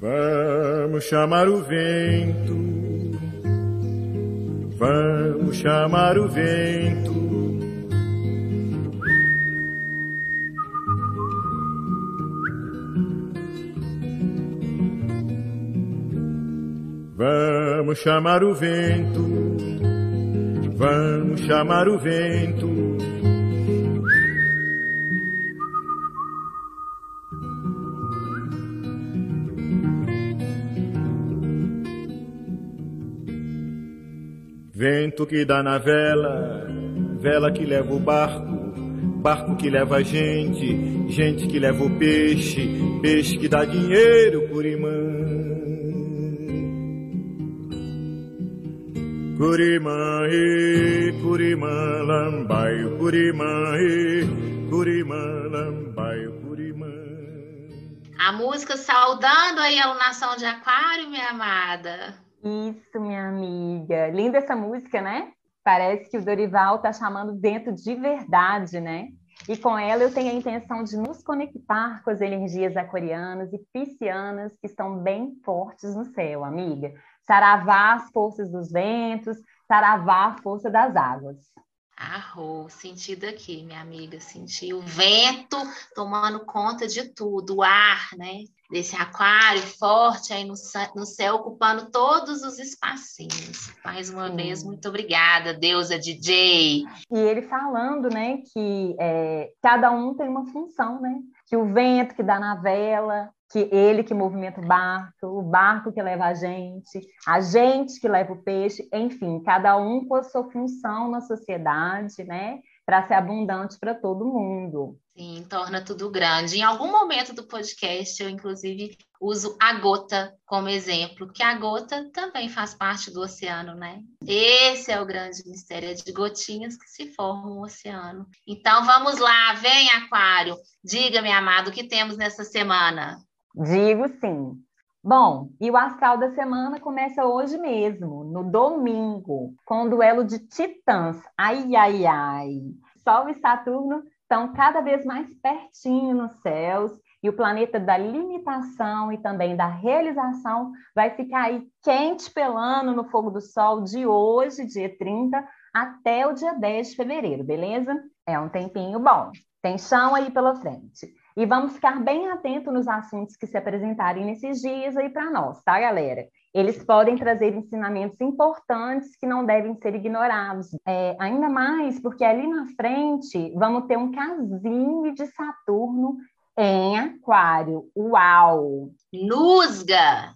Vamos chamar o vento, vamos chamar o vento. Vamos chamar o vento, vamos chamar o vento. Vento que dá na vela, vela que leva o barco, barco que leva a gente, gente que leva o peixe, peixe que dá dinheiro, Curimã. Curimã, e, Curimã, lambaio, Curimã, e, Curimã, lambaio, Curimã. A música saudando aí a alunação de aquário, minha amada. Isso, minha amiga. Linda essa música, né? Parece que o Dorival está chamando dentro de verdade, né? E com ela eu tenho a intenção de nos conectar com as energias aquarianas e piscianas que estão bem fortes no céu, amiga. Saravá as forças dos ventos, saravá a força das águas. Arro, sentido aqui, minha amiga, senti o vento tomando conta de tudo, o ar, né? Desse aquário forte aí no, no céu, ocupando todos os espacinhos. Mais uma Sim. vez, muito obrigada, deusa DJ. E ele falando, né, que é, cada um tem uma função, né? Que o vento que dá na vela, que ele que movimenta o barco, o barco que leva a gente, a gente que leva o peixe, enfim, cada um com a sua função na sociedade, né? Para ser abundante para todo mundo. Sim, torna tudo grande. Em algum momento do podcast, eu, inclusive, uso a gota como exemplo, que a gota também faz parte do oceano, né? Esse é o grande mistério, é de gotinhas que se formam o oceano. Então, vamos lá, vem, Aquário. Diga, meu amado, o que temos nessa semana? Digo sim. Bom, e o astral da semana começa hoje mesmo, no domingo, com o duelo de titãs. Ai, ai, ai. Sol e Saturno estão cada vez mais pertinho nos céus e o planeta da limitação e também da realização vai ficar aí quente pelando no fogo do sol de hoje, dia 30, até o dia 10 de fevereiro, beleza? É um tempinho bom. Tem chão aí pela frente. E vamos ficar bem atento nos assuntos que se apresentarem nesses dias aí para nós, tá, galera? Eles podem trazer ensinamentos importantes que não devem ser ignorados. É, ainda mais porque ali na frente vamos ter um casinho de Saturno em Aquário. Uau! Nusga!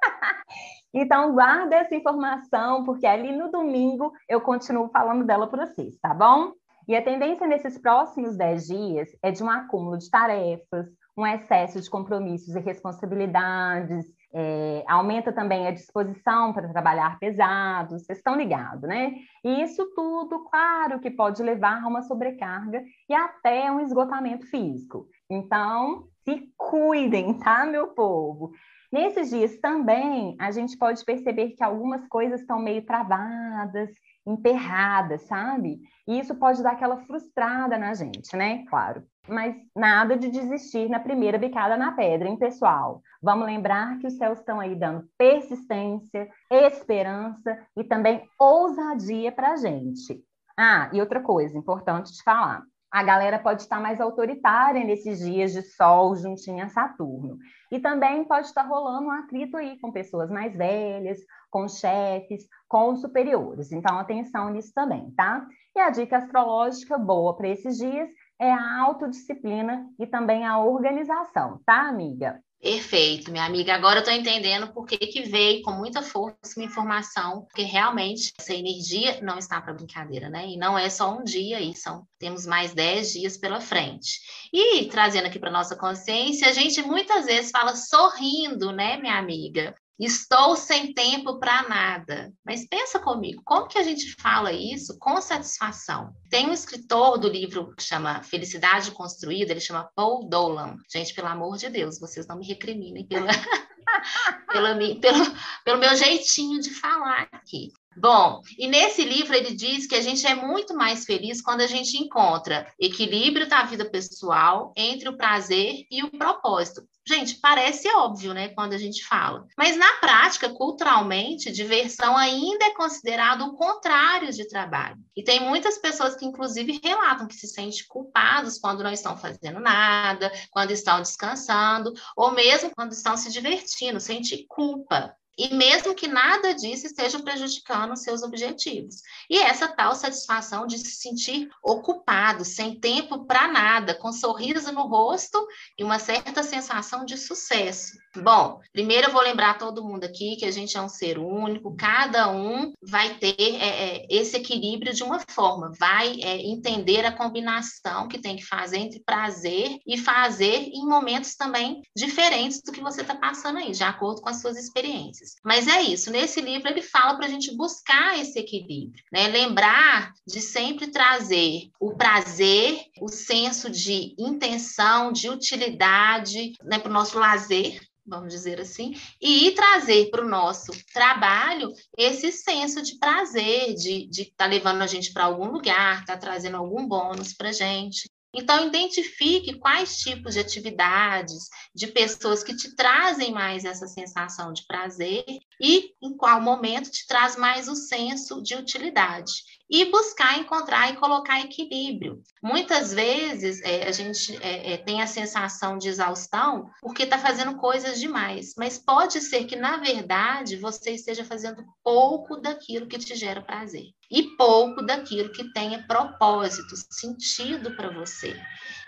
então, guarda essa informação, porque ali no domingo eu continuo falando dela para vocês, tá bom? E a tendência nesses próximos 10 dias é de um acúmulo de tarefas, um excesso de compromissos e responsabilidades, é, aumenta também a disposição para trabalhar pesado, vocês estão ligados, né? E isso tudo, claro, que pode levar a uma sobrecarga e até um esgotamento físico. Então, se cuidem, tá, meu povo? Nesses dias também, a gente pode perceber que algumas coisas estão meio travadas, emperradas, sabe? E isso pode dar aquela frustrada na gente, né? Claro. Mas nada de desistir na primeira bicada na pedra, hein, pessoal? Vamos lembrar que os céus estão aí dando persistência, esperança e também ousadia para a gente. Ah, e outra coisa importante de falar: a galera pode estar mais autoritária nesses dias de sol juntinho a Saturno. E também pode estar rolando um atrito aí com pessoas mais velhas, com chefes, com superiores. Então, atenção nisso também, tá? E a dica astrológica boa para esses dias é a autodisciplina e também a organização, tá, amiga? Perfeito, minha amiga. Agora eu estou entendendo por que, que veio com muita força uma informação, porque realmente essa energia não está para brincadeira, né? E não é só um dia aí, são, temos mais 10 dias pela frente. E trazendo aqui para nossa consciência, a gente muitas vezes fala sorrindo, né, minha amiga? Estou sem tempo para nada. Mas pensa comigo, como que a gente fala isso com satisfação? Tem um escritor do livro que chama Felicidade Construída, ele chama Paul Dolan. Gente, pelo amor de Deus, vocês não me recriminem pela, pelo, pelo meu jeitinho de falar aqui. Bom, e nesse livro ele diz que a gente é muito mais feliz quando a gente encontra equilíbrio da vida pessoal entre o prazer e o propósito. Gente, parece óbvio, né, quando a gente fala. Mas na prática, culturalmente, diversão ainda é considerado o contrário de trabalho. E tem muitas pessoas que, inclusive, relatam que se sentem culpados quando não estão fazendo nada, quando estão descansando, ou mesmo quando estão se divertindo, sente culpa e mesmo que nada disso esteja prejudicando seus objetivos. E essa tal satisfação de se sentir ocupado, sem tempo para nada, com sorriso no rosto e uma certa sensação de sucesso. Bom, primeiro eu vou lembrar todo mundo aqui que a gente é um ser único, cada um vai ter é, é, esse equilíbrio de uma forma, vai é, entender a combinação que tem que fazer entre prazer e fazer em momentos também diferentes do que você está passando aí, de acordo com as suas experiências. Mas é isso, nesse livro ele fala para a gente buscar esse equilíbrio, né? lembrar de sempre trazer o prazer, o senso de intenção, de utilidade né, para o nosso lazer, vamos dizer assim, e trazer para o nosso trabalho esse senso de prazer, de estar tá levando a gente para algum lugar, tá trazendo algum bônus para a gente. Então, identifique quais tipos de atividades, de pessoas que te trazem mais essa sensação de prazer e em qual momento te traz mais o senso de utilidade e buscar encontrar e colocar equilíbrio. Muitas vezes é, a gente é, é, tem a sensação de exaustão porque está fazendo coisas demais, mas pode ser que, na verdade, você esteja fazendo pouco daquilo que te gera prazer e pouco daquilo que tenha propósito, sentido para você.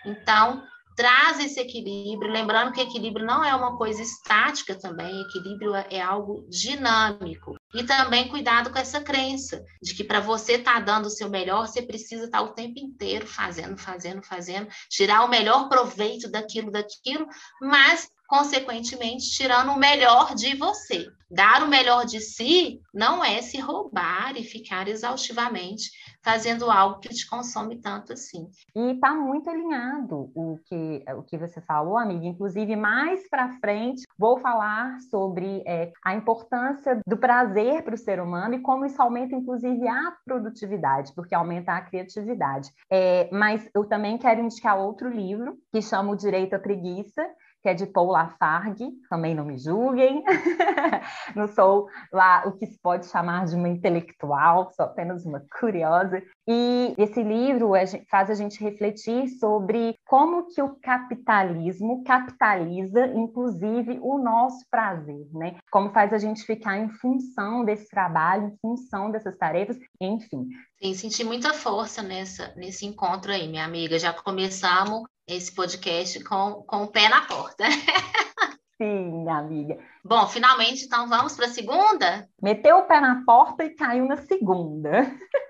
Então, traz esse equilíbrio, lembrando que equilíbrio não é uma coisa estática também, equilíbrio é algo dinâmico. E também cuidado com essa crença de que para você estar tá dando o seu melhor, você precisa estar tá o tempo inteiro fazendo, fazendo, fazendo, tirar o melhor proveito daquilo, daquilo, mas consequentemente tirando o melhor de você. Dar o melhor de si não é se roubar e ficar exaustivamente fazendo algo que te consome tanto assim. E está muito alinhado o que, o que você falou, amiga. Inclusive, mais para frente, vou falar sobre é, a importância do prazer para o ser humano e como isso aumenta, inclusive, a produtividade, porque aumenta a criatividade. É, mas eu também quero indicar outro livro que chama O Direito à Preguiça, que é de Paul Lafargue, também não me julguem, não sou lá o que se pode chamar de uma intelectual, sou apenas uma curiosa. E esse livro faz a gente refletir sobre como que o capitalismo capitaliza, inclusive, o nosso prazer, né? Como faz a gente ficar em função desse trabalho, em função dessas tarefas, enfim. Sim, senti muita força nessa, nesse encontro aí, minha amiga. Já começamos esse podcast com, com o pé na porta. Sim, amiga. Bom, finalmente, então vamos para a segunda? Meteu o pé na porta e caiu na segunda.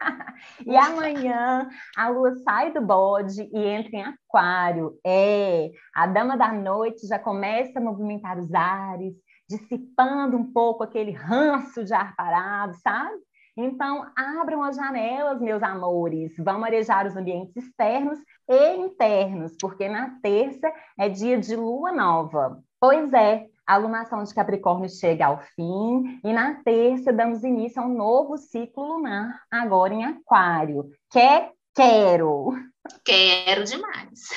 e amanhã a lua sai do bode e entra em aquário. É, a dama da noite já começa a movimentar os ares, dissipando um pouco aquele ranço de ar parado, sabe? Então, abram as janelas, meus amores. Vamos arejar os ambientes externos e internos, porque na terça é dia de lua nova. Pois é, a alunação de Capricórnio chega ao fim e na terça damos início a um novo ciclo lunar, agora em Aquário. Quer? Quero! Quero demais.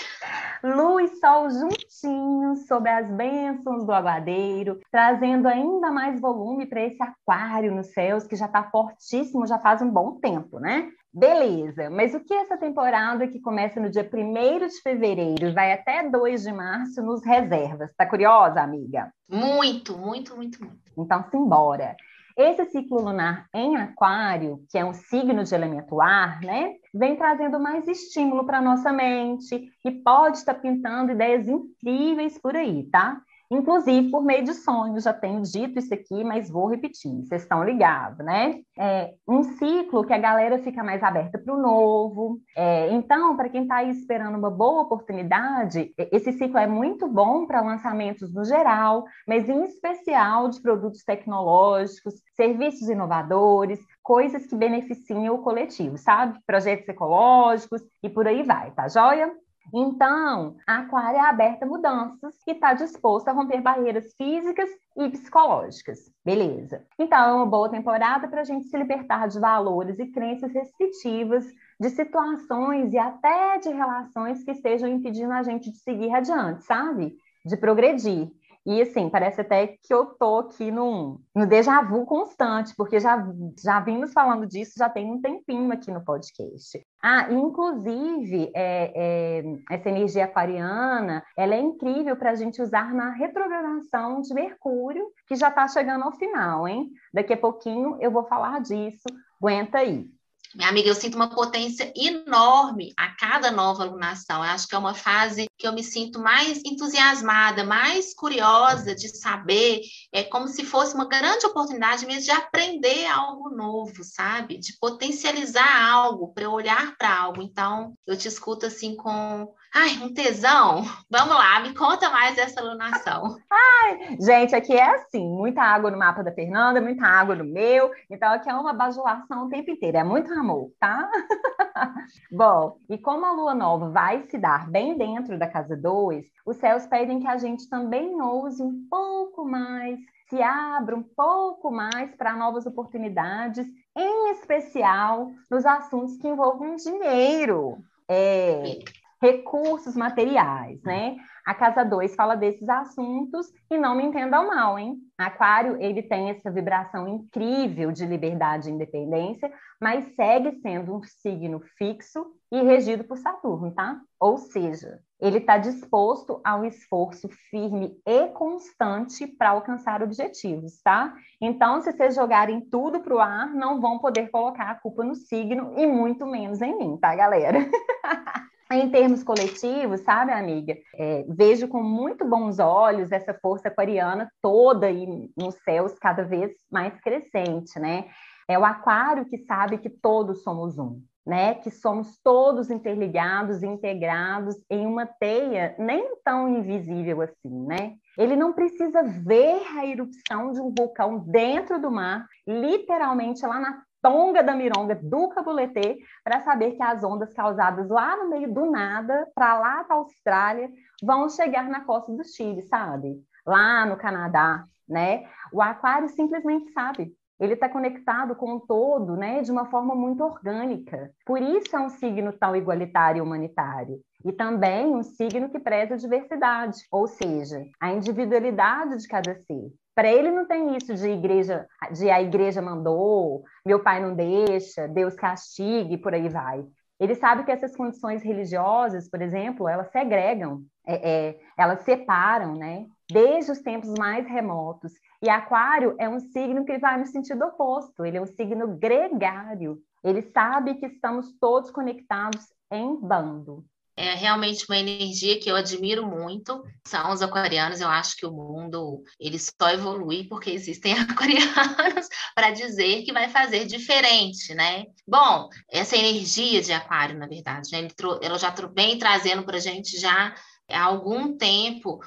Lua e Sol juntinhos sobre as bênçãos do aguadeiro, trazendo ainda mais volume para esse aquário nos céus que já está fortíssimo já faz um bom tempo, né? Beleza, mas o que essa temporada que começa no dia 1 de fevereiro e vai até 2 de março nos reservas? Tá curiosa, amiga? Muito, muito, muito, muito. Então, simbora. Esse ciclo lunar em Aquário, que é um signo de elemento ar, né, vem trazendo mais estímulo para nossa mente e pode estar pintando ideias incríveis por aí, tá? Inclusive por meio de sonhos. Já tenho dito isso aqui, mas vou repetir, vocês estão ligados, né? É um ciclo que a galera fica mais aberta para o novo. É, então, para quem está aí esperando uma boa oportunidade, esse ciclo é muito bom para lançamentos no geral, mas em especial de produtos tecnológicos, serviços inovadores, coisas que beneficiem o coletivo, sabe? Projetos ecológicos e por aí vai, tá joia? Então, a Aquário é aberta a mudanças e está disposto a romper barreiras físicas e psicológicas. Beleza. Então, é uma boa temporada para a gente se libertar de valores e crenças restritivas, de situações e até de relações que estejam impedindo a gente de seguir adiante, sabe? De progredir. E assim, parece até que eu tô aqui num, no déjà vu constante, porque já, já vimos falando disso já tem um tempinho aqui no podcast. Ah, inclusive, é, é, essa energia aquariana, ela é incrível para a gente usar na retrogradação de Mercúrio, que já está chegando ao final, hein? Daqui a pouquinho eu vou falar disso. Aguenta aí. Minha amiga, eu sinto uma potência enorme a cada nova alunação. Eu acho que é uma fase que eu me sinto mais entusiasmada, mais curiosa de saber. É como se fosse uma grande oportunidade mesmo de aprender algo novo, sabe? De potencializar algo, para olhar para algo. Então, eu te escuto assim com Ai, um tesão. Vamos lá, me conta mais dessa alunação. Ai, gente, aqui é assim, muita água no mapa da Fernanda, muita água no meu. Então aqui é uma bajulação o tempo inteiro, é muito amor, tá? Bom, e como a lua nova vai se dar bem dentro da casa 2, os céus pedem que a gente também ouse um pouco mais, se abra um pouco mais para novas oportunidades, em especial nos assuntos que envolvem dinheiro. É, recursos materiais, né? A casa 2 fala desses assuntos e não me entendam mal, hein? Aquário, ele tem essa vibração incrível de liberdade e independência, mas segue sendo um signo fixo e regido por Saturno, tá? Ou seja, ele está disposto a um esforço firme e constante para alcançar objetivos, tá? Então, se vocês jogarem tudo para o ar, não vão poder colocar a culpa no signo e muito menos em mim, tá, galera? Em termos coletivos, sabe, amiga? É, vejo com muito bons olhos essa força aquariana toda aí nos céus, cada vez mais crescente, né? É o aquário que sabe que todos somos um, né? Que somos todos interligados, integrados em uma teia nem tão invisível assim, né? Ele não precisa ver a erupção de um vulcão dentro do mar, literalmente lá na tonga da mironga do cabuletê para saber que as ondas causadas lá no meio do nada, para lá da Austrália, vão chegar na costa do Chile, sabe? Lá no Canadá, né? O aquário simplesmente sabe. Ele está conectado com o todo, né, de uma forma muito orgânica. Por isso é um signo tão igualitário e humanitário. E também um signo que preza a diversidade, ou seja, a individualidade de cada ser. Para ele não tem isso de igreja, de a igreja mandou, meu pai não deixa, Deus castigue, por aí vai. Ele sabe que essas condições religiosas, por exemplo, elas segregam, é, é, elas separam, né? Desde os tempos mais remotos. E Aquário é um signo que vai no sentido oposto, ele é um signo gregário. Ele sabe que estamos todos conectados em bando. É realmente uma energia que eu admiro muito. São os aquarianos, eu acho que o mundo ele só evolui porque existem aquarianos para dizer que vai fazer diferente, né? Bom, essa energia de aquário, na verdade, né? ela já vem trazendo para a gente já há algum tempo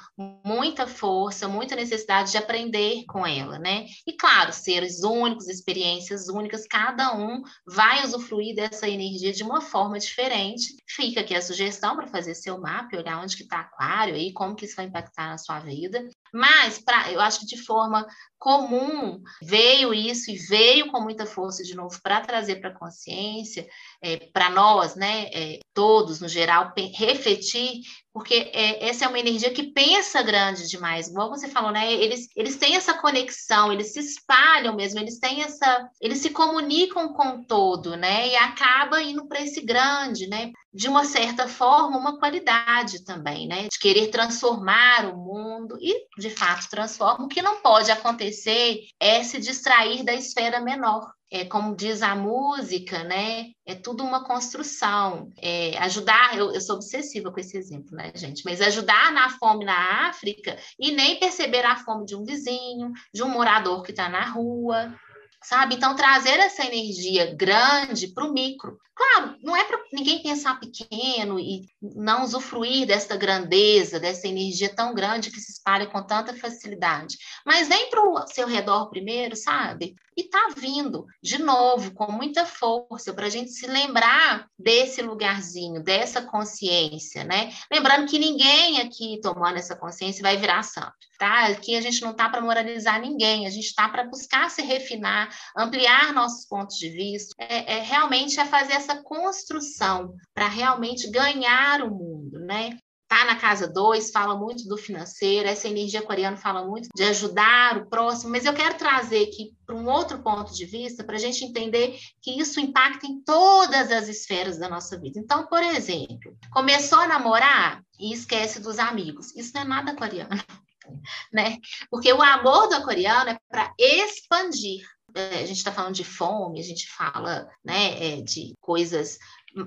muita força, muita necessidade de aprender com ela, né? E claro, seres únicos, experiências únicas, cada um vai usufruir dessa energia de uma forma diferente. Fica aqui a sugestão para fazer seu mapa, olhar onde que está aquário e como que isso vai impactar na sua vida. Mas, pra, eu acho que de forma comum veio isso e veio com muita força de novo para trazer para a consciência, é, para nós, né, é, todos no geral, refletir, porque é, essa é uma energia que pensa grande demais, igual você falou, né? Eles, eles têm essa conexão, eles se espalham mesmo, eles têm essa, eles se comunicam com o todo, né? E acaba indo para esse grande, né? De uma certa forma, uma qualidade também, né? De querer transformar o mundo e, de fato, transforma. O que não pode acontecer é se distrair da esfera menor, é, como diz a música, né? É tudo uma construção. É, ajudar, eu, eu, sou obsessiva com esse exemplo, né, gente? Mas ajudar na fome na África e nem perceber a fome de um vizinho, de um morador que está na rua, sabe? Então, trazer essa energia grande para o micro. Claro, não é para ninguém pensar pequeno e não usufruir dessa grandeza, dessa energia tão grande que se espalha com tanta facilidade. Mas vem para o seu redor primeiro, sabe? E tá vindo de novo, com muita força, para a gente se lembrar desse lugarzinho, dessa consciência, né? Lembrando que ninguém aqui tomando essa consciência vai virar santo, tá? Aqui a gente não tá para moralizar ninguém, a gente está para buscar se refinar, ampliar nossos pontos de vista, é, é realmente é fazer essa construção para realmente ganhar o mundo, né? Tá na casa 2, fala muito do financeiro, essa energia coreana fala muito de ajudar o próximo, mas eu quero trazer aqui para um outro ponto de vista, para a gente entender que isso impacta em todas as esferas da nossa vida. Então, por exemplo, começou a namorar e esquece dos amigos. Isso não é nada coreano, né? Porque o amor do coreano é para expandir a gente está falando de fome, a gente fala né, é, de coisas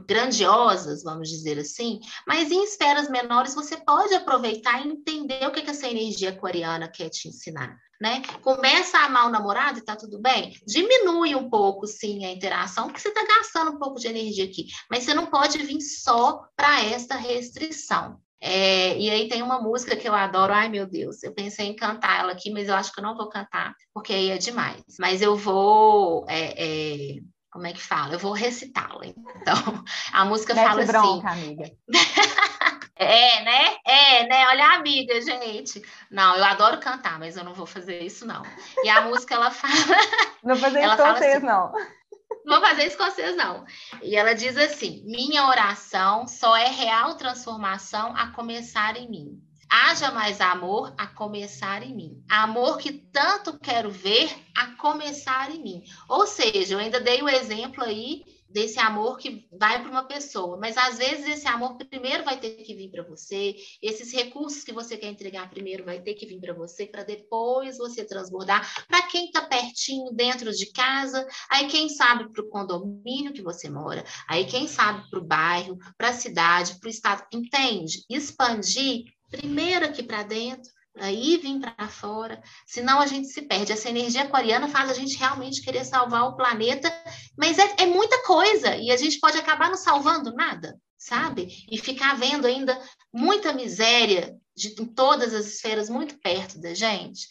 grandiosas, vamos dizer assim, mas em esferas menores você pode aproveitar e entender o que, que essa energia aquariana quer te ensinar. Né? Começa a amar o namorado e tá tudo bem? Diminui um pouco, sim, a interação, porque você está gastando um pouco de energia aqui, mas você não pode vir só para essa restrição. É, e aí tem uma música que eu adoro, ai meu Deus, eu pensei em cantar ela aqui, mas eu acho que eu não vou cantar, porque aí é demais. Mas eu vou. É, é, como é que fala? Eu vou recitá-la. Então, a música Mete fala bronca, assim. amiga. É, né? É, né? Olha a amiga, gente. Não, eu adoro cantar, mas eu não vou fazer isso, não. E a música, ela fala. Não vou fazer isso com vocês, assim, não. Não vou fazer isso com vocês, não. E ela diz assim: minha oração só é real transformação a começar em mim. Haja mais amor a começar em mim. Amor que tanto quero ver a começar em mim. Ou seja, eu ainda dei o exemplo aí desse amor que vai para uma pessoa, mas às vezes esse amor primeiro vai ter que vir para você, esses recursos que você quer entregar primeiro vai ter que vir para você, para depois você transbordar para quem está pertinho dentro de casa, aí quem sabe para o condomínio que você mora, aí quem sabe para o bairro, para a cidade, para o estado, entende? Expandir primeiro aqui para dentro aí vir para fora, senão a gente se perde. Essa energia aquariana faz a gente realmente querer salvar o planeta, mas é, é muita coisa e a gente pode acabar não salvando nada, sabe? E ficar vendo ainda muita miséria de, em todas as esferas muito perto da gente.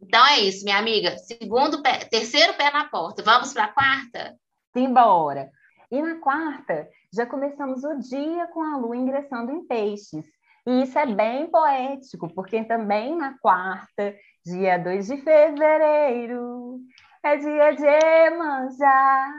Então é isso, minha amiga. Segundo pé, terceiro pé na porta. Vamos para a quarta? Simbora. E na quarta, já começamos o dia com a lua ingressando em peixes. E isso é bem poético, porque também na quarta, dia 2 de fevereiro, é dia de manjar.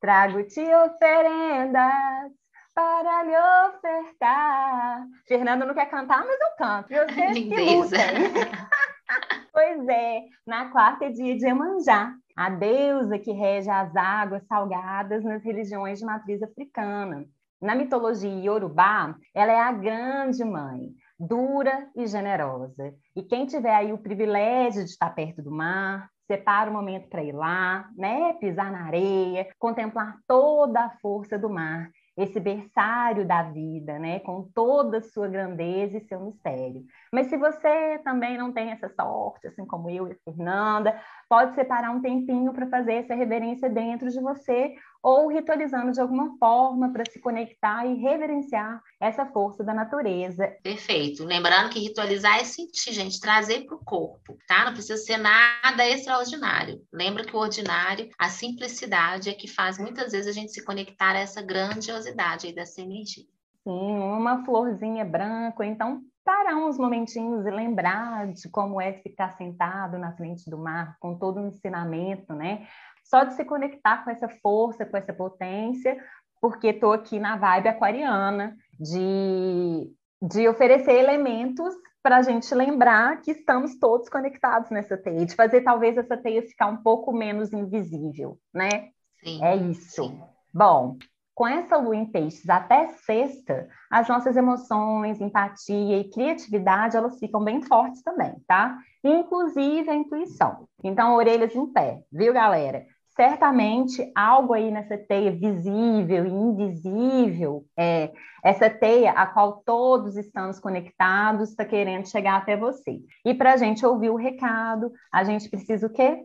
Trago-te oferendas para lhe ofertar. Fernando não quer cantar, mas eu canto. Vocês Lindeza. pois é, na quarta é dia de Emanjá, a deusa que rege as águas salgadas nas religiões de matriz africana. Na mitologia iorubá, ela é a grande mãe, dura e generosa. E quem tiver aí o privilégio de estar perto do mar, separa o um momento para ir lá, né, pisar na areia, contemplar toda a força do mar esse berçário da vida, né, com toda a sua grandeza e seu mistério. Mas se você também não tem essa sorte, assim como eu e a Fernanda, pode separar um tempinho para fazer essa reverência dentro de você ou ritualizando de alguma forma para se conectar e reverenciar essa força da natureza. Perfeito. Lembrando que ritualizar é sentir, gente, trazer para o corpo, tá? Não precisa ser nada extraordinário. Lembra que o ordinário, a simplicidade é que faz muitas vezes a gente se conectar a essa grandiosidade aí dessa energia. Sim, uma florzinha branca, então parar uns momentinhos e lembrar de como é ficar sentado na frente do mar, com todo o ensinamento, né? Só de se conectar com essa força, com essa potência, porque estou aqui na vibe aquariana, de, de oferecer elementos para a gente lembrar que estamos todos conectados nessa teia, de fazer talvez essa teia ficar um pouco menos invisível, né? Sim, é isso. Sim. Bom, com essa lua em peixes até sexta, as nossas emoções, empatia e criatividade, elas ficam bem fortes também, tá? Inclusive a intuição. Então, orelhas em pé, viu, galera? Certamente algo aí nessa teia visível e invisível, é, essa teia a qual todos estamos conectados, está querendo chegar até você. E para a gente ouvir o recado, a gente precisa o quê?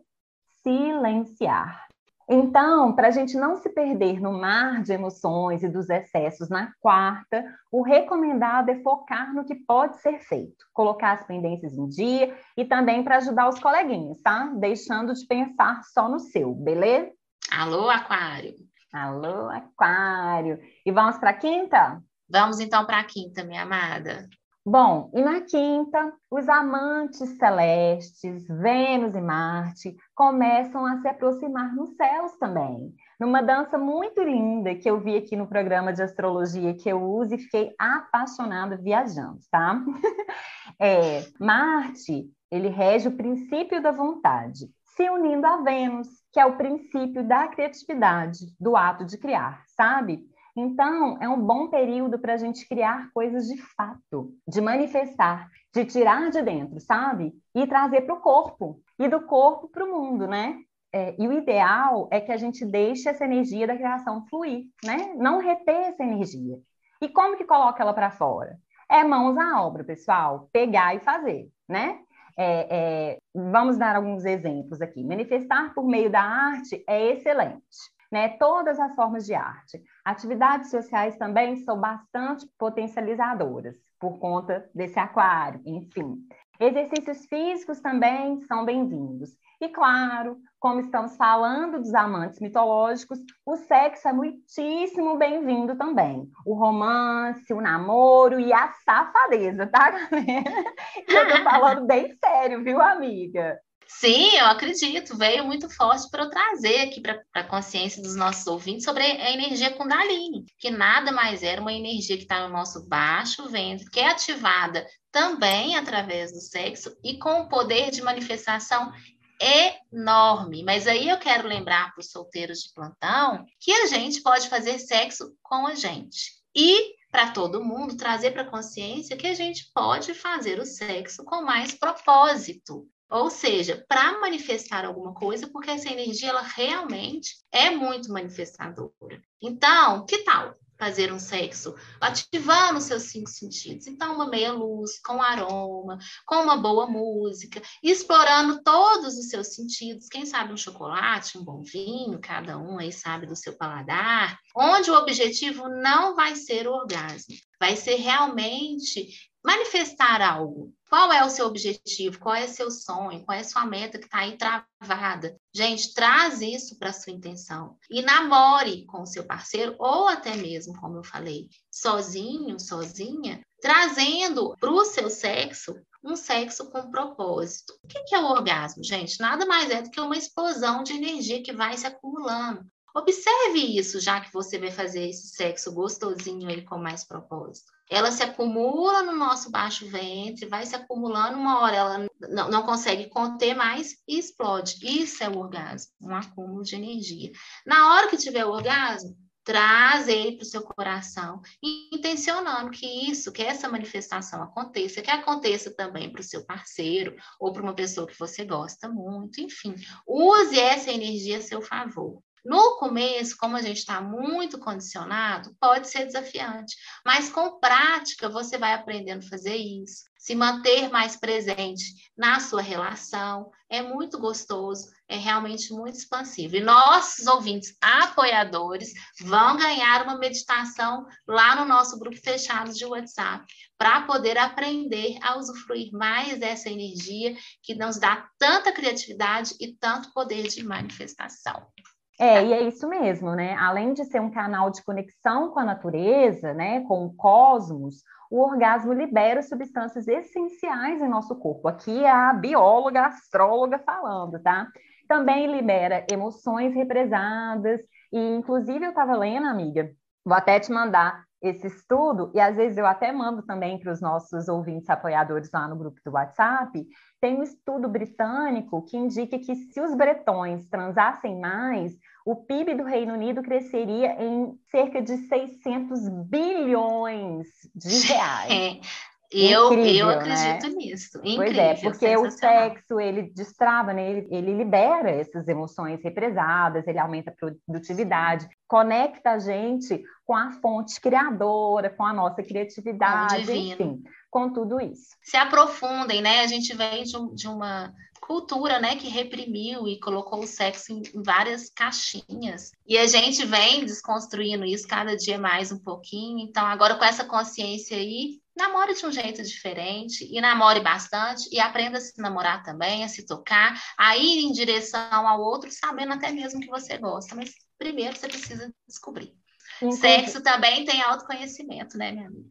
Silenciar. Então, para a gente não se perder no mar de emoções e dos excessos na quarta, o recomendado é focar no que pode ser feito, colocar as pendências em dia e também para ajudar os coleguinhas, tá? Deixando de pensar só no seu, beleza? Alô, Aquário. Alô, Aquário. E vamos para a quinta? Vamos então para a quinta, minha amada. Bom, e na quinta, os amantes celestes, Vênus e Marte, começam a se aproximar nos céus também. Numa dança muito linda que eu vi aqui no programa de astrologia que eu uso e fiquei apaixonada viajando, tá? É, Marte, ele rege o princípio da vontade, se unindo a Vênus, que é o princípio da criatividade, do ato de criar, sabe? Então, é um bom período para a gente criar coisas de fato, de manifestar, de tirar de dentro, sabe? E trazer para o corpo, e do corpo para o mundo, né? É, e o ideal é que a gente deixe essa energia da criação fluir, né? Não reter essa energia. E como que coloca ela para fora? É mãos à obra, pessoal. Pegar e fazer, né? É, é, vamos dar alguns exemplos aqui. Manifestar por meio da arte é excelente né? Todas as formas de arte. Atividades sociais também são bastante potencializadoras por conta desse aquário, enfim. Exercícios físicos também são bem-vindos. E claro, como estamos falando dos amantes mitológicos, o sexo é muitíssimo bem-vindo também. O romance, o namoro e a safadeza, tá, galera? Eu tô falando bem sério, viu, amiga? Sim, eu acredito. Veio muito forte para eu trazer aqui para a consciência dos nossos ouvintes sobre a energia Kundalini, que nada mais era uma energia que está no nosso baixo ventre, que é ativada também através do sexo e com um poder de manifestação enorme. Mas aí eu quero lembrar para os solteiros de plantão que a gente pode fazer sexo com a gente. E para todo mundo trazer para a consciência que a gente pode fazer o sexo com mais propósito. Ou seja, para manifestar alguma coisa, porque essa energia ela realmente é muito manifestadora. Então, que tal fazer um sexo ativando os seus cinco sentidos? Então, uma meia luz, com aroma, com uma boa música, explorando todos os seus sentidos. Quem sabe um chocolate, um bom vinho, cada um aí sabe do seu paladar, onde o objetivo não vai ser o orgasmo, vai ser realmente manifestar algo. Qual é o seu objetivo? Qual é o seu sonho? Qual é a sua meta que está aí travada? Gente, traz isso para sua intenção e namore com o seu parceiro ou até mesmo, como eu falei, sozinho, sozinha, trazendo para o seu sexo um sexo com propósito. O que é o orgasmo, gente? Nada mais é do que uma explosão de energia que vai se acumulando. Observe isso, já que você vai fazer esse sexo gostosinho aí com mais propósito. Ela se acumula no nosso baixo ventre, vai se acumulando, uma hora ela não, não consegue conter mais e explode. Isso é o orgasmo, um acúmulo de energia. Na hora que tiver o orgasmo, traz ele para o seu coração, intencionando que isso, que essa manifestação aconteça, que aconteça também para o seu parceiro ou para uma pessoa que você gosta muito, enfim, use essa energia a seu favor. No começo, como a gente está muito condicionado, pode ser desafiante, mas com prática você vai aprendendo a fazer isso, se manter mais presente na sua relação, é muito gostoso, é realmente muito expansivo. E nossos ouvintes apoiadores vão ganhar uma meditação lá no nosso grupo fechado de WhatsApp, para poder aprender a usufruir mais dessa energia que nos dá tanta criatividade e tanto poder de manifestação. É, e é isso mesmo, né? Além de ser um canal de conexão com a natureza, né, com o cosmos, o orgasmo libera substâncias essenciais em nosso corpo. Aqui é a bióloga, a astróloga falando, tá? Também libera emoções represadas, e inclusive eu estava lendo, amiga, vou até te mandar esse estudo, e às vezes eu até mando também para os nossos ouvintes apoiadores lá no grupo do WhatsApp, tem um estudo britânico que indica que se os bretões transassem mais, o PIB do Reino Unido cresceria em cerca de 600 bilhões de reais. Eu, Incrível, eu acredito né? nisso. Incrível, pois é, porque o sexo ele destrava, né? ele, ele libera essas emoções represadas, ele aumenta a produtividade, conecta a gente com a fonte criadora, com a nossa criatividade, enfim, com tudo isso. Se aprofundem, né? A gente vem de, de uma cultura, né, que reprimiu e colocou o sexo em, várias caixinhas. E a gente vem desconstruindo isso cada dia mais um pouquinho. Então, agora com essa consciência aí, namore de um jeito diferente e namore bastante e aprenda a se namorar também, a se tocar, a ir em direção ao outro, sabendo até mesmo que você gosta. Mas primeiro você precisa descobrir. Entendi. Sexo também tem autoconhecimento, né, minha amiga?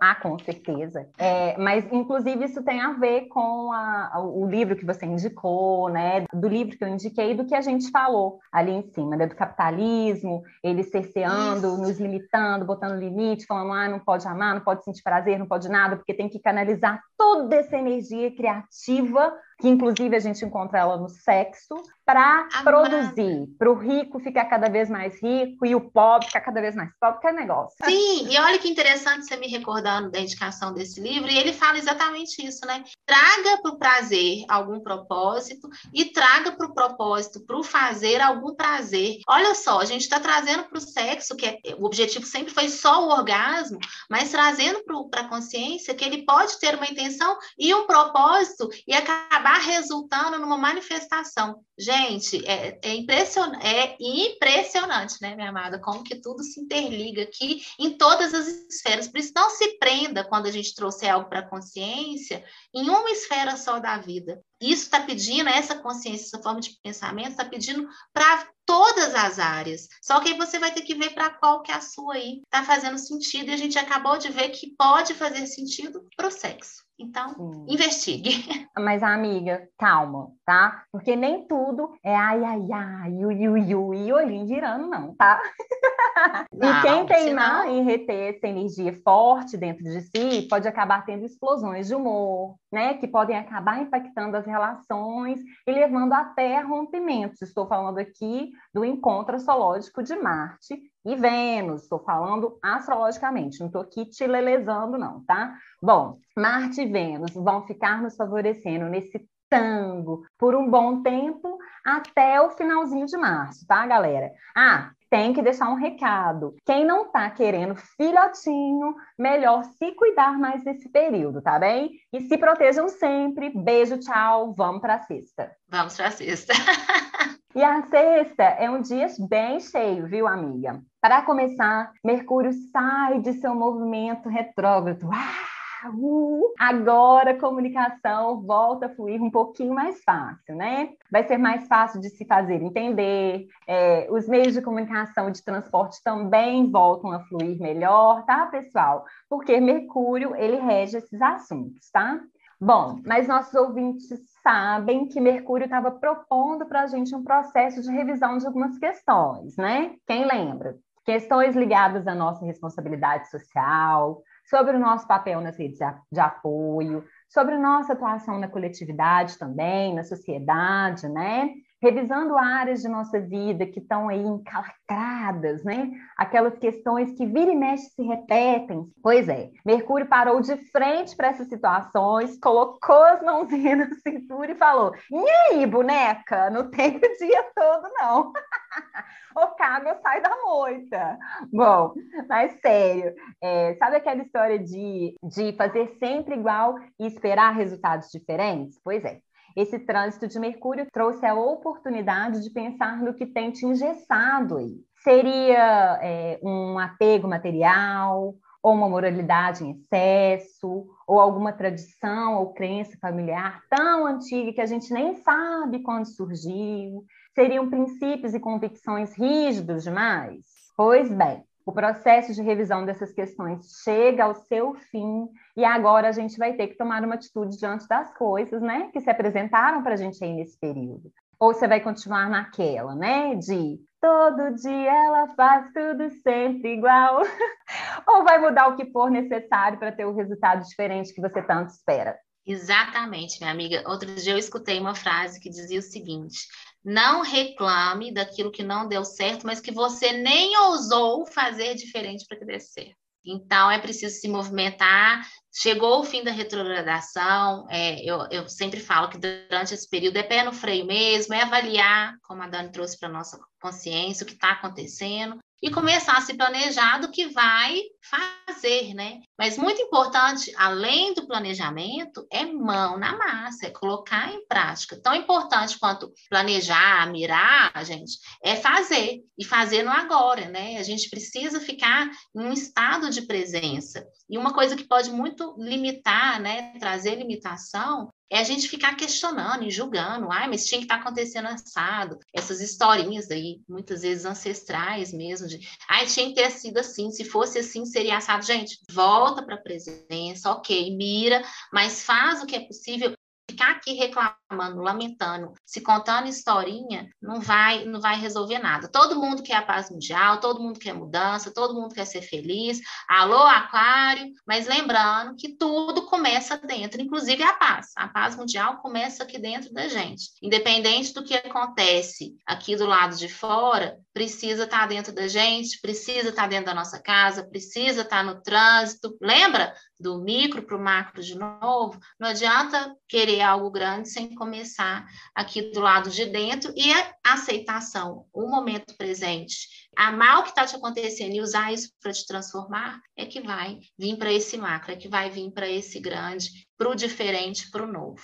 Ah, com certeza. É, mas, inclusive, isso tem a ver com a, o livro que você indicou, né? Do livro que eu indiquei, do que a gente falou ali em cima, né? Do capitalismo, ele cerceando, isso. nos limitando, botando limite, falando, ah, não pode amar, não pode sentir prazer, não pode nada, porque tem que canalizar toda essa energia criativa que inclusive a gente encontra ela no sexo, para produzir, para o rico ficar cada vez mais rico e o pobre ficar cada vez mais pobre, que é negócio. Sim, e olha que interessante você me recordando da indicação desse livro, e ele fala exatamente isso, né? Traga para o prazer algum propósito e traga para o propósito, para o fazer algum prazer. Olha só, a gente está trazendo para o sexo, que é, o objetivo sempre foi só o orgasmo, mas trazendo para a consciência que ele pode ter uma intenção e um propósito e acabar acabar resultando numa manifestação. Gente, é, é, impressionante, é impressionante, né, minha amada, como que tudo se interliga aqui em todas as esferas. Por isso, não se prenda quando a gente trouxer algo para a consciência em uma esfera só da vida. Isso está pedindo, essa consciência, essa forma de pensamento, está pedindo para todas as áreas. Só que aí você vai ter que ver para qual que é a sua aí está fazendo sentido. E a gente acabou de ver que pode fazer sentido para o sexo. Então, Sim. investigue. Mas, amiga, calma, tá? Porque nem tudo é ai, ai, ai, ui, ui, ui, e olhinho girando, não, tá? Não, e quem senão... em reter essa energia forte dentro de si pode acabar tendo explosões de humor, né? Que podem acabar impactando as relações e levando até rompimentos. Estou falando aqui do encontro astrológico de Marte e Vênus. Estou falando astrologicamente, não estou aqui te lelezando, não, tá? Bom, Marte e Vênus vão ficar nos favorecendo nesse tango por um bom tempo até o finalzinho de março, tá, galera? Ah, tem que deixar um recado. Quem não tá querendo filhotinho, melhor se cuidar mais nesse período, tá bem? E se protejam sempre. Beijo, tchau. Vamos para a sexta. Vamos para a sexta. E a sexta é um dia bem cheio, viu, amiga? Para começar, Mercúrio sai de seu movimento retrógrado. Ah! Uh, agora a comunicação volta a fluir um pouquinho mais fácil, né? Vai ser mais fácil de se fazer entender, é, os meios de comunicação de transporte também voltam a fluir melhor, tá, pessoal? Porque Mercúrio, ele rege esses assuntos, tá? Bom, mas nossos ouvintes sabem que Mercúrio estava propondo para a gente um processo de revisão de algumas questões, né? Quem lembra? Questões ligadas à nossa responsabilidade social, sobre o nosso papel nas redes de apoio, sobre nossa atuação na coletividade também, na sociedade, né? Revisando áreas de nossa vida que estão aí encalacradas, né? Aquelas questões que vira e mexe se repetem. Pois é, Mercúrio parou de frente para essas situações, colocou as mãozinhas na cintura e falou: E aí, boneca? Não tem o dia todo, não. o cago sai da moita. Bom, mas sério, é, sabe aquela história de, de fazer sempre igual e esperar resultados diferentes? Pois é. Esse trânsito de Mercúrio trouxe a oportunidade de pensar no que tem te engessado aí. Seria é, um apego material, ou uma moralidade em excesso, ou alguma tradição ou crença familiar tão antiga que a gente nem sabe quando surgiu? Seriam princípios e convicções rígidos demais? Pois bem, o processo de revisão dessas questões chega ao seu fim e agora a gente vai ter que tomar uma atitude diante das coisas, né, que se apresentaram para a gente aí nesse período. Ou você vai continuar naquela, né, de todo dia ela faz tudo sempre igual, ou vai mudar o que for necessário para ter o resultado diferente que você tanto espera. Exatamente, minha amiga. Outro dia eu escutei uma frase que dizia o seguinte: não reclame daquilo que não deu certo, mas que você nem ousou fazer diferente para certo. Então, é preciso se movimentar. Chegou o fim da retrogradação. É, eu, eu, sempre falo que durante esse período é pé no freio mesmo, é avaliar, como a Dani trouxe para a nossa consciência, o que está acontecendo, e começar a se planejar do que vai fazer, né? Mas muito importante, além do planejamento, é mão na massa, é colocar em prática. Tão importante quanto planejar, mirar, gente, é fazer e fazer no agora, né? A gente precisa ficar em um estado de presença. E uma coisa que pode muito limitar, né, trazer limitação, é a gente ficar questionando e julgando, ai, mas tinha que estar tá acontecendo assado, essas historinhas aí, muitas vezes ancestrais mesmo, de, ai, tinha que ter sido assim, se fosse assim, seria assado. Gente, volta para a presença, ok, mira, mas faz o que é possível ficar aqui reclamando, lamentando, se contando historinha, não vai, não vai resolver nada. Todo mundo quer a paz mundial, todo mundo quer mudança, todo mundo quer ser feliz. Alô, aquário, mas lembrando que tudo começa dentro, inclusive a paz. A paz mundial começa aqui dentro da gente. Independente do que acontece aqui do lado de fora, precisa estar dentro da gente, precisa estar dentro da nossa casa, precisa estar no trânsito. Lembra do micro para o macro de novo? Não adianta querer algo grande sem começar aqui do lado de dentro e a aceitação, o momento presente, amar o que está te acontecendo e usar isso para te transformar, é que vai vir para esse macro, é que vai vir para esse grande, para o diferente, para o novo.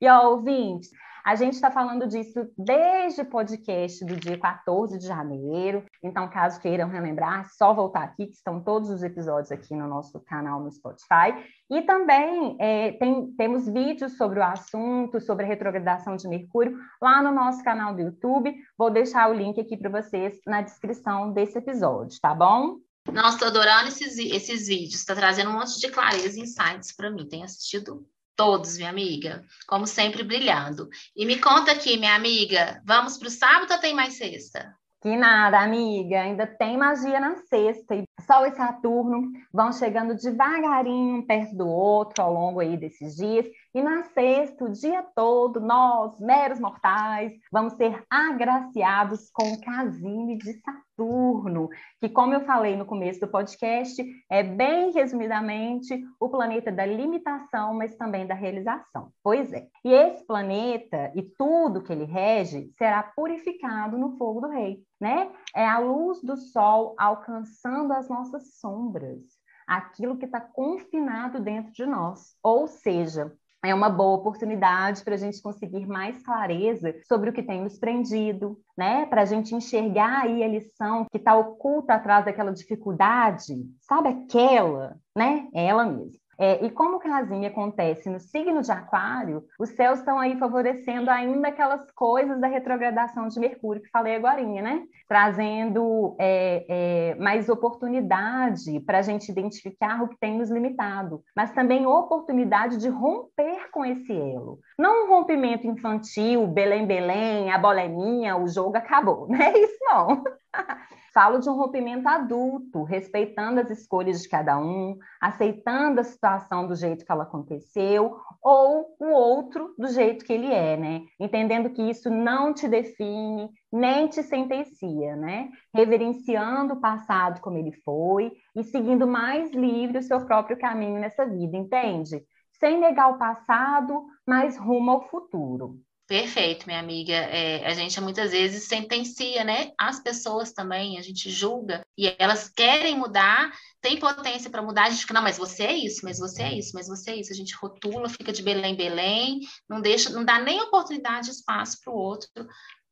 E ó, ouvintes, a gente está falando disso desde o podcast do dia 14 de janeiro. Então, caso queiram relembrar, só voltar aqui, que estão todos os episódios aqui no nosso canal no Spotify. E também é, tem, temos vídeos sobre o assunto, sobre a retrogradação de Mercúrio, lá no nosso canal do YouTube. Vou deixar o link aqui para vocês na descrição desse episódio, tá bom? Nossa, estou adorando esses, esses vídeos. Está trazendo um monte de clareza e insights para mim. Tenho assistido Todos, minha amiga. Como sempre, brilhando. E me conta aqui, minha amiga, vamos para o sábado ou tem mais sexta? Que nada, amiga, ainda tem magia na sexta. E Sol e Saturno vão chegando devagarinho um perto do outro ao longo aí desses dias. E na sexta, o dia todo, nós, meros mortais, vamos ser agraciados com o casime de Saturno, que, como eu falei no começo do podcast, é bem resumidamente o planeta da limitação, mas também da realização. Pois é. E esse planeta e tudo que ele rege será purificado no fogo do rei né? É a luz do sol alcançando as nossas sombras, aquilo que está confinado dentro de nós. Ou seja, é uma boa oportunidade para a gente conseguir mais clareza sobre o que tem nos prendido, né? Para a gente enxergar aí a lição que está oculta atrás daquela dificuldade, sabe aquela, né? É ela mesma. É, e como o casinha acontece no signo de Aquário, os céus estão aí favorecendo ainda aquelas coisas da retrogradação de Mercúrio que falei agora, né? Trazendo é, é, mais oportunidade para a gente identificar o que tem nos limitado, mas também oportunidade de romper com esse elo. Não um rompimento infantil, Belém, Belém, a bola é minha, o jogo acabou, não é isso não. Falo de um rompimento adulto, respeitando as escolhas de cada um, aceitando a situação do jeito que ela aconteceu, ou o outro do jeito que ele é, né? Entendendo que isso não te define, nem te sentencia, né? Reverenciando o passado como ele foi e seguindo mais livre o seu próprio caminho nessa vida, entende? Sem negar o passado, mas rumo ao futuro. Perfeito, minha amiga. É, a gente muitas vezes sentencia, né? As pessoas também, a gente julga e elas querem mudar, tem potência para mudar. A gente fica, não, mas você é isso, mas você é isso, mas você é isso. A gente rotula, fica de Belém, Belém, não deixa, não dá nem oportunidade, espaço para o outro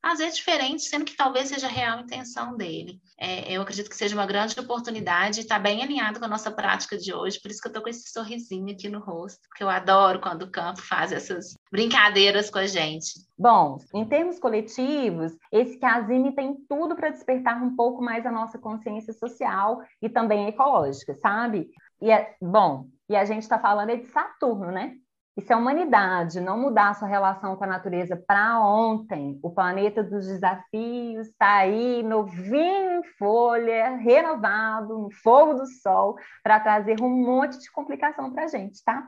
às vezes diferente, sendo que talvez seja a real intenção dele. É, eu acredito que seja uma grande oportunidade está bem alinhado com a nossa prática de hoje, por isso que eu estou com esse sorrisinho aqui no rosto, porque eu adoro quando o campo faz essas brincadeiras com a gente. Bom, em termos coletivos, esse casime tem tudo para despertar um pouco mais a nossa consciência social e também ecológica, sabe? E é, bom, e a gente está falando é de Saturno, né? E se a humanidade não mudar sua relação com a natureza para ontem, o planeta dos desafios está aí novinho em folha, renovado, no fogo do sol, para trazer um monte de complicação para a gente, tá?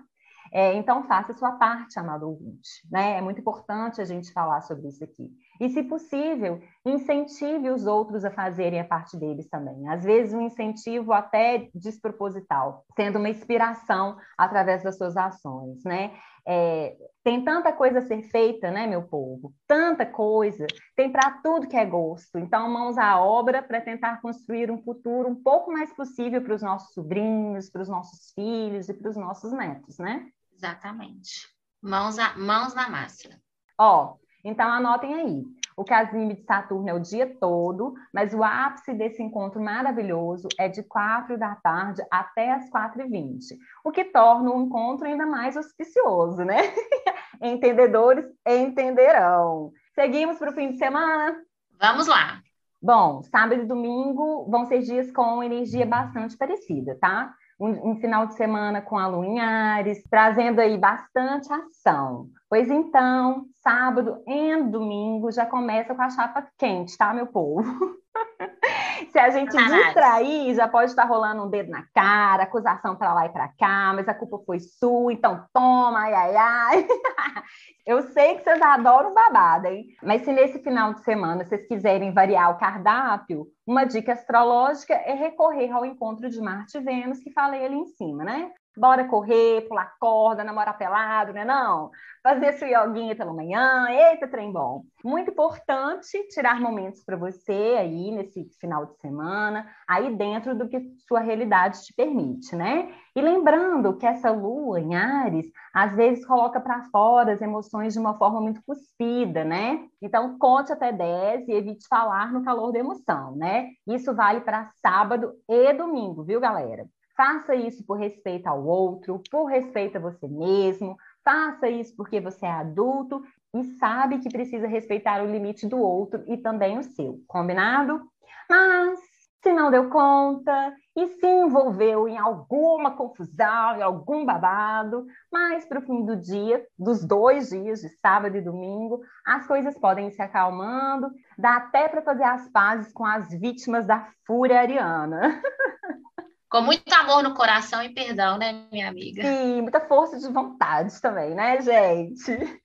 É, então, faça a sua parte, amado ouvinte. Né? É muito importante a gente falar sobre isso aqui. E, se possível, incentive os outros a fazerem a parte deles também. Às vezes, um incentivo até desproposital, sendo uma inspiração através das suas ações. Né? É, tem tanta coisa a ser feita, né, meu povo? Tanta coisa. Tem para tudo que é gosto. Então, mãos à obra para tentar construir um futuro um pouco mais possível para os nossos sobrinhos, para os nossos filhos e para os nossos netos, né? Exatamente. Mãos, a, mãos na massa. Ó, então anotem aí. O Casimiro de Saturno é o dia todo, mas o ápice desse encontro maravilhoso é de 4 da tarde até as 4h20, o que torna o encontro ainda mais auspicioso, né? Entendedores entenderão. Seguimos para o fim de semana? Vamos lá. Bom, sábado e domingo vão ser dias com energia bastante parecida, tá? um, um, final de semana com a Lua em Ares, trazendo aí bastante ação. Pois então, sábado e domingo já começa com a chapa quente, tá, meu povo? Se a gente distrair, já pode estar rolando um dedo na cara, acusação para lá e para cá, mas a culpa foi sua, então toma, ai, ai, ai. Eu sei que vocês adoram babada, hein? Mas se nesse final de semana vocês quiserem variar o cardápio, uma dica astrológica é recorrer ao encontro de Marte e Vênus que falei ali em cima, né? Bora correr, pular corda, namorar pelado, né? Não. Fazer sua yoguinha pela manhã, eita, trem bom. Muito importante tirar momentos para você aí nesse final de semana, aí dentro do que sua realidade te permite, né? E lembrando que essa lua em Ares, às vezes coloca para fora as emoções de uma forma muito cuspida, né? Então, conte até 10 e evite falar no calor da emoção, né? Isso vale para sábado e domingo, viu, galera? Faça isso por respeito ao outro, por respeito a você mesmo. Faça isso porque você é adulto e sabe que precisa respeitar o limite do outro e também o seu. Combinado? Mas se não deu conta e se envolveu em alguma confusão, em algum babado, mas para o fim do dia, dos dois dias, de sábado e domingo, as coisas podem se acalmando, dá até para fazer as pazes com as vítimas da fúria ariana. Com muito amor no coração e perdão, né, minha amiga? Sim, muita força de vontade também, né, gente?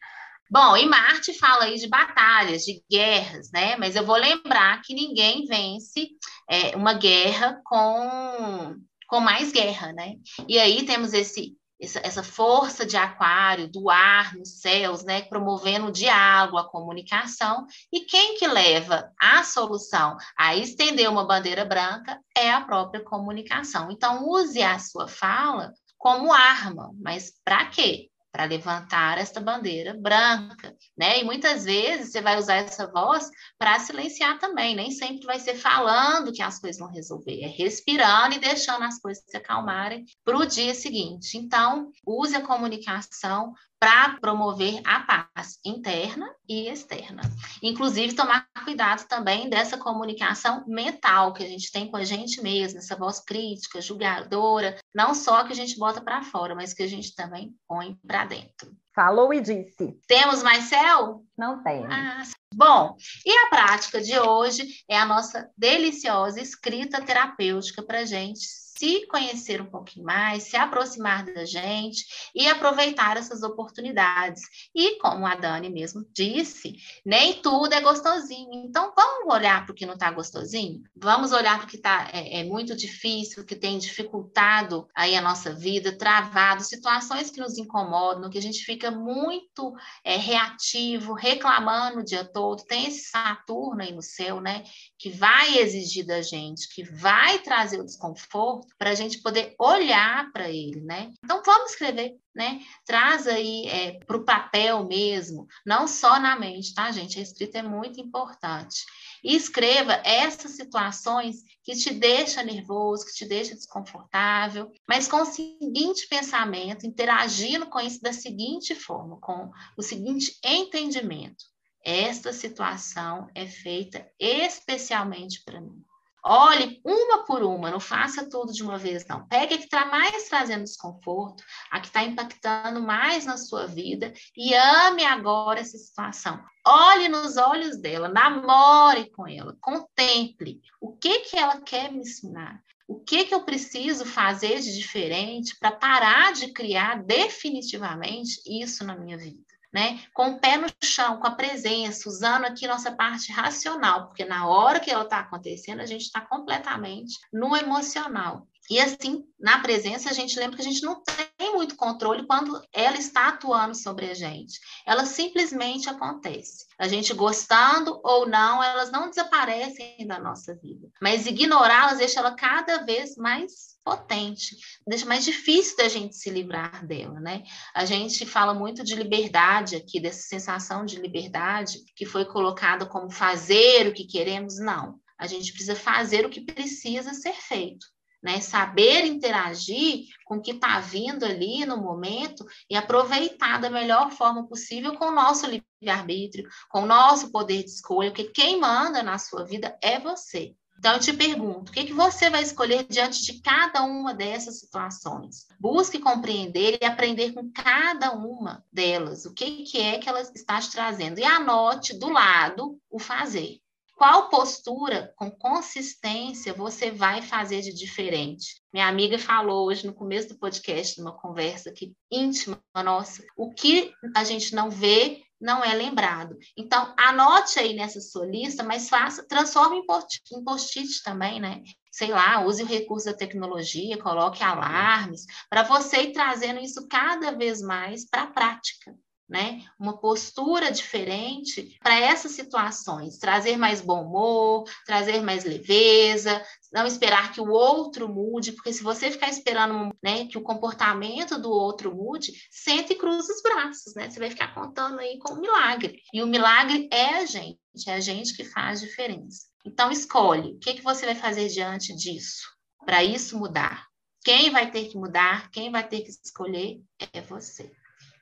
Bom, e Marte fala aí de batalhas, de guerras, né? Mas eu vou lembrar que ninguém vence é, uma guerra com, com mais guerra, né? E aí temos esse essa, essa força de aquário, do ar nos céus, né, promovendo o diálogo, a comunicação, e quem que leva a solução a estender uma bandeira branca é a própria comunicação. Então, use a sua fala como arma, mas para quê? Para levantar esta bandeira branca, né? E muitas vezes você vai usar essa voz para silenciar também, nem sempre vai ser falando que as coisas vão resolver, é respirando e deixando as coisas se acalmarem para o dia seguinte. Então, use a comunicação para promover a paz interna e externa. Inclusive, tomar cuidado também dessa comunicação mental que a gente tem com a gente mesma, essa voz crítica, julgadora, não só que a gente bota para fora, mas que a gente também põe para dentro. Falou e disse. Temos mais céu? Não tem. Ah, bom, e a prática de hoje é a nossa deliciosa escrita terapêutica para gente se conhecer um pouquinho mais, se aproximar da gente e aproveitar essas oportunidades. E como a Dani mesmo disse, nem tudo é gostosinho. Então vamos olhar para o que não está gostosinho? Vamos olhar para o que está é, é, muito difícil, que tem dificultado aí a nossa vida, travado, situações que nos incomodam, que a gente fica muito é, reativo, reclamando o dia todo. Tem esse Saturno aí no céu, né? Que vai exigir da gente, que vai trazer o desconforto para a gente poder olhar para ele, né? Então vamos escrever, né? Traz aí é, para o papel mesmo, não só na mente, tá, gente? A escrita é muito importante. E escreva essas situações que te deixam nervoso, que te deixam desconfortável, mas com o seguinte pensamento, interagindo com isso da seguinte forma, com o seguinte entendimento. Esta situação é feita especialmente para mim. Olhe uma por uma, não faça tudo de uma vez, não. Pegue a que está mais trazendo desconforto, a que está impactando mais na sua vida e ame agora essa situação. Olhe nos olhos dela, namore com ela, contemple o que, que ela quer me ensinar. O que, que eu preciso fazer de diferente para parar de criar definitivamente isso na minha vida? Né? Com o pé no chão, com a presença, usando aqui nossa parte racional, porque na hora que ela está acontecendo, a gente está completamente no emocional. E assim, na presença, a gente lembra que a gente não tem muito controle quando ela está atuando sobre a gente. Ela simplesmente acontece. A gente gostando ou não, elas não desaparecem da nossa vida. Mas ignorá-las deixa ela cada vez mais potente, deixa mais difícil da gente se livrar dela, né? A gente fala muito de liberdade aqui, dessa sensação de liberdade que foi colocada como fazer o que queremos, não. A gente precisa fazer o que precisa ser feito. Né, saber interagir com o que está vindo ali no momento e aproveitar da melhor forma possível com o nosso livre-arbítrio, com o nosso poder de escolha, porque quem manda na sua vida é você. Então, eu te pergunto, o que, que você vai escolher diante de cada uma dessas situações? Busque compreender e aprender com cada uma delas, o que, que é que ela está te trazendo. E anote do lado o fazer. Qual postura com consistência você vai fazer de diferente? Minha amiga falou hoje no começo do podcast, numa conversa aqui íntima nossa, o que a gente não vê não é lembrado. Então, anote aí nessa sua lista, mas faça, transforme em post-it também, né? Sei lá, use o recurso da tecnologia, coloque alarmes, para você ir trazendo isso cada vez mais para a prática. Né? Uma postura diferente para essas situações, trazer mais bom humor, trazer mais leveza, não esperar que o outro mude, porque se você ficar esperando né, que o comportamento do outro mude, sente e cruza os braços, né? Você vai ficar contando aí com o milagre. E o milagre é a gente, é a gente que faz diferença. Então escolhe, o que, que você vai fazer diante disso, para isso mudar. Quem vai ter que mudar, quem vai ter que escolher é você.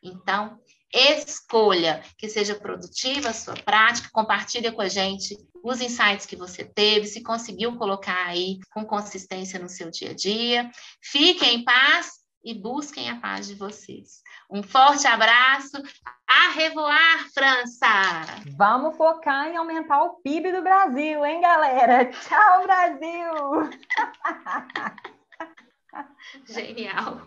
Então, escolha que seja produtiva a sua prática, compartilha com a gente os insights que você teve, se conseguiu colocar aí com consistência no seu dia a dia. Fiquem em paz e busquem a paz de vocês. Um forte abraço. A revoar, França! Vamos focar em aumentar o PIB do Brasil, hein, galera? Tchau, Brasil! Genial!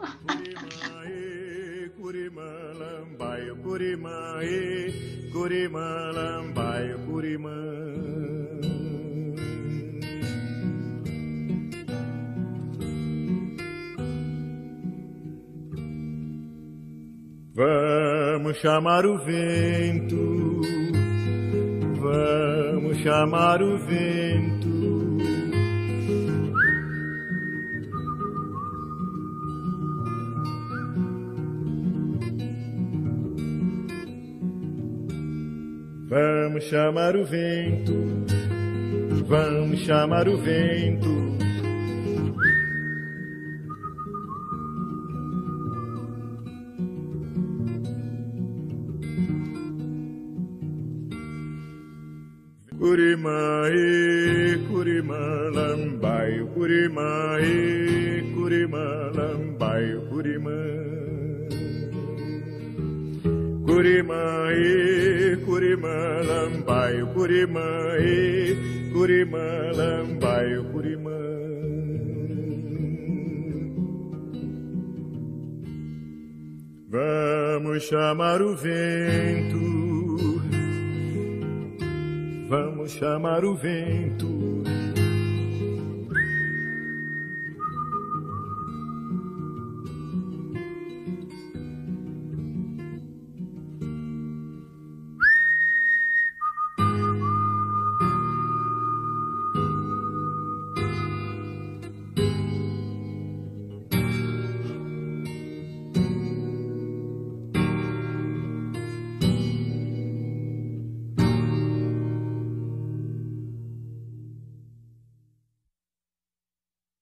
Curimã, lambaio, curimã, e curimã, lambaio, curimã. Vamos chamar o vento, vamos chamar o vento. Vamos chamar o vento, vamos chamar o vento. Curimã, e curimã, lambai, curimã, e curimã, lambai, curimã. Curimã, curimã, lambai, curimã, e curimã, lambai, curimã. Vamos chamar o vento Vamos chamar o vento